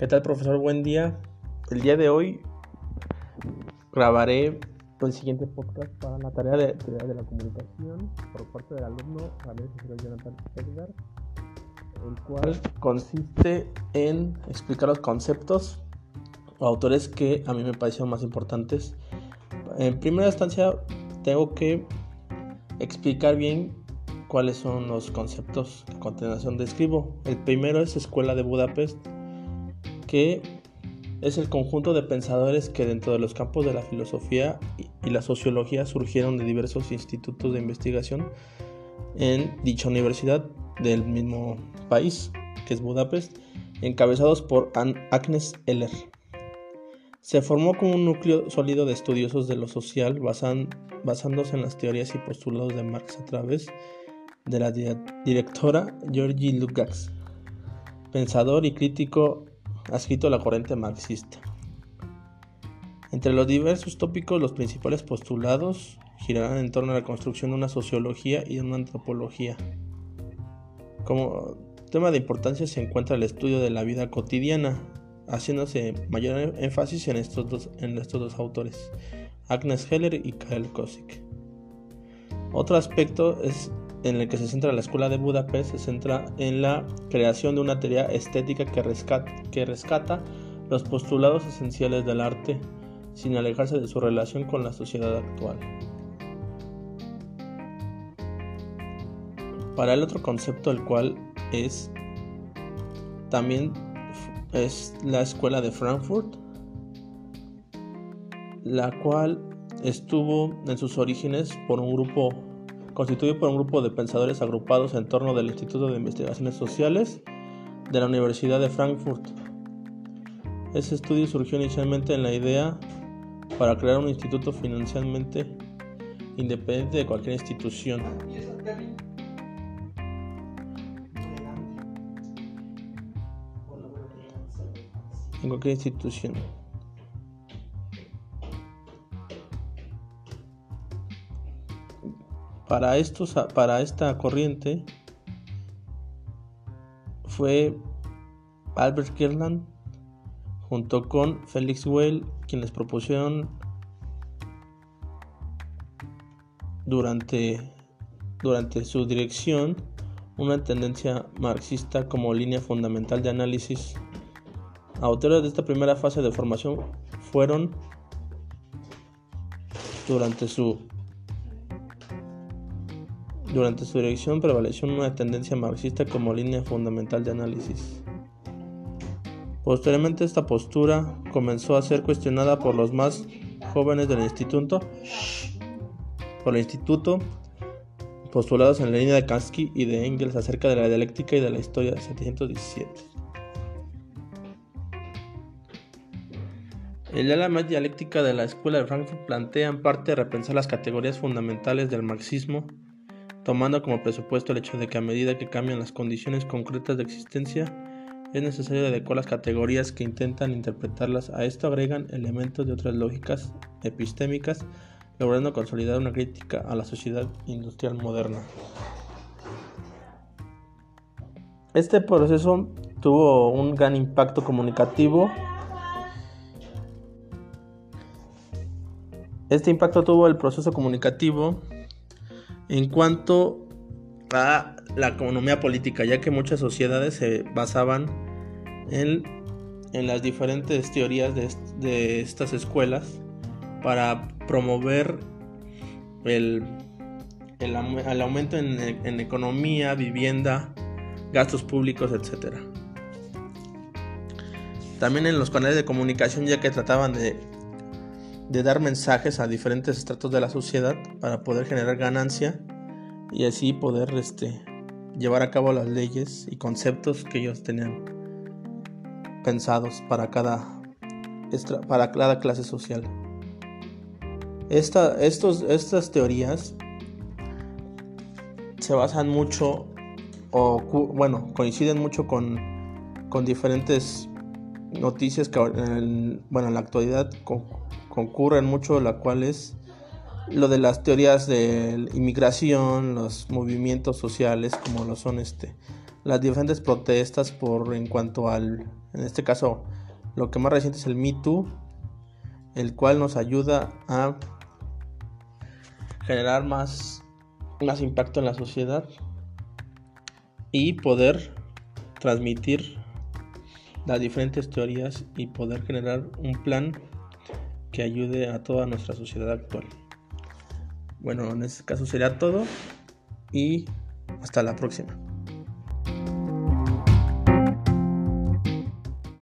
¿Qué tal profesor? Buen día. El día de hoy grabaré el siguiente podcast para la tarea de, de, la comunicación por parte del alumno Jonathan Edgar, el cual consiste en explicar los conceptos o autores que a mí me parecieron más importantes. En primera instancia tengo que explicar bien cuáles son los conceptos que a continuación describo. El primero es Escuela de Budapest, que es el conjunto de pensadores que dentro de los campos de la filosofía y la sociología surgieron de diversos institutos de investigación en dicha universidad del mismo país, que es Budapest, encabezados por Agnes Eller. Se formó como un núcleo sólido de estudiosos de lo social basándose en las teorías y postulados de Marx a través de la directora Georgi Lukács, pensador y crítico adscrito a la corriente marxista. Entre los diversos tópicos, los principales postulados girarán en torno a la construcción de una sociología y de una antropología. Como tema de importancia se encuentra el estudio de la vida cotidiana, haciéndose mayor énfasis en estos dos, en estos dos autores, Agnes Heller y Karel Kosik. Otro aspecto es en el que se centra la Escuela de Budapest se centra en la creación de una teoría estética que rescata, que rescata los postulados esenciales del arte sin alejarse de su relación con la sociedad actual. Para el otro concepto, el cual es también es la Escuela de Frankfurt, la cual estuvo en sus orígenes por un grupo constituido por un grupo de pensadores agrupados en torno del Instituto de Investigaciones Sociales de la Universidad de Frankfurt. Ese estudio surgió inicialmente en la idea para crear un instituto financieramente independiente de cualquier institución. En cualquier institución. Para, estos, para esta corriente fue Albert Kirland junto con Felix Weil quienes propusieron durante, durante su dirección una tendencia marxista como línea fundamental de análisis. Autores de esta primera fase de formación fueron durante su durante su dirección prevaleció una tendencia marxista como línea fundamental de análisis. Posteriormente esta postura comenzó a ser cuestionada por los más jóvenes del instituto, por el instituto, postulados en la línea de Kansky y de Engels acerca de la dialéctica y de la historia de 717. El ala más dialéctica de la Escuela de Frankfurt plantea en parte repensar las categorías fundamentales del marxismo tomando como presupuesto el hecho de que a medida que cambian las condiciones concretas de existencia, es necesario adecuar las categorías que intentan interpretarlas. A esto agregan elementos de otras lógicas epistémicas, logrando consolidar una crítica a la sociedad industrial moderna. Este proceso tuvo un gran impacto comunicativo. Este impacto tuvo el proceso comunicativo en cuanto a la economía política, ya que muchas sociedades se basaban en, las diferentes teorías de, estas escuelas para promover el, aumento en, economía, vivienda, gastos públicos, etc. También en los canales de comunicación, ya que trataban de de dar mensajes a diferentes estratos de la sociedad para poder generar ganancia y así poder este, llevar a cabo las leyes y conceptos que ellos tenían pensados para cada, para cada clase social. Estos, estas teorías se basan mucho o bueno, coinciden mucho con, con diferentes noticias que en, bueno, en la actualidad concurren mucho, la cual es lo de las teorías de inmigración, los movimientos sociales, como lo son este, las diferentes protestas por en cuanto al, en este caso, lo que más reciente es el Me Too, el cual nos ayuda a generar más, más impacto en la sociedad y poder transmitir las diferentes teorías y poder generar un plan que ayude a toda nuestra sociedad actual. Bueno, en este caso sería todo y hasta la próxima.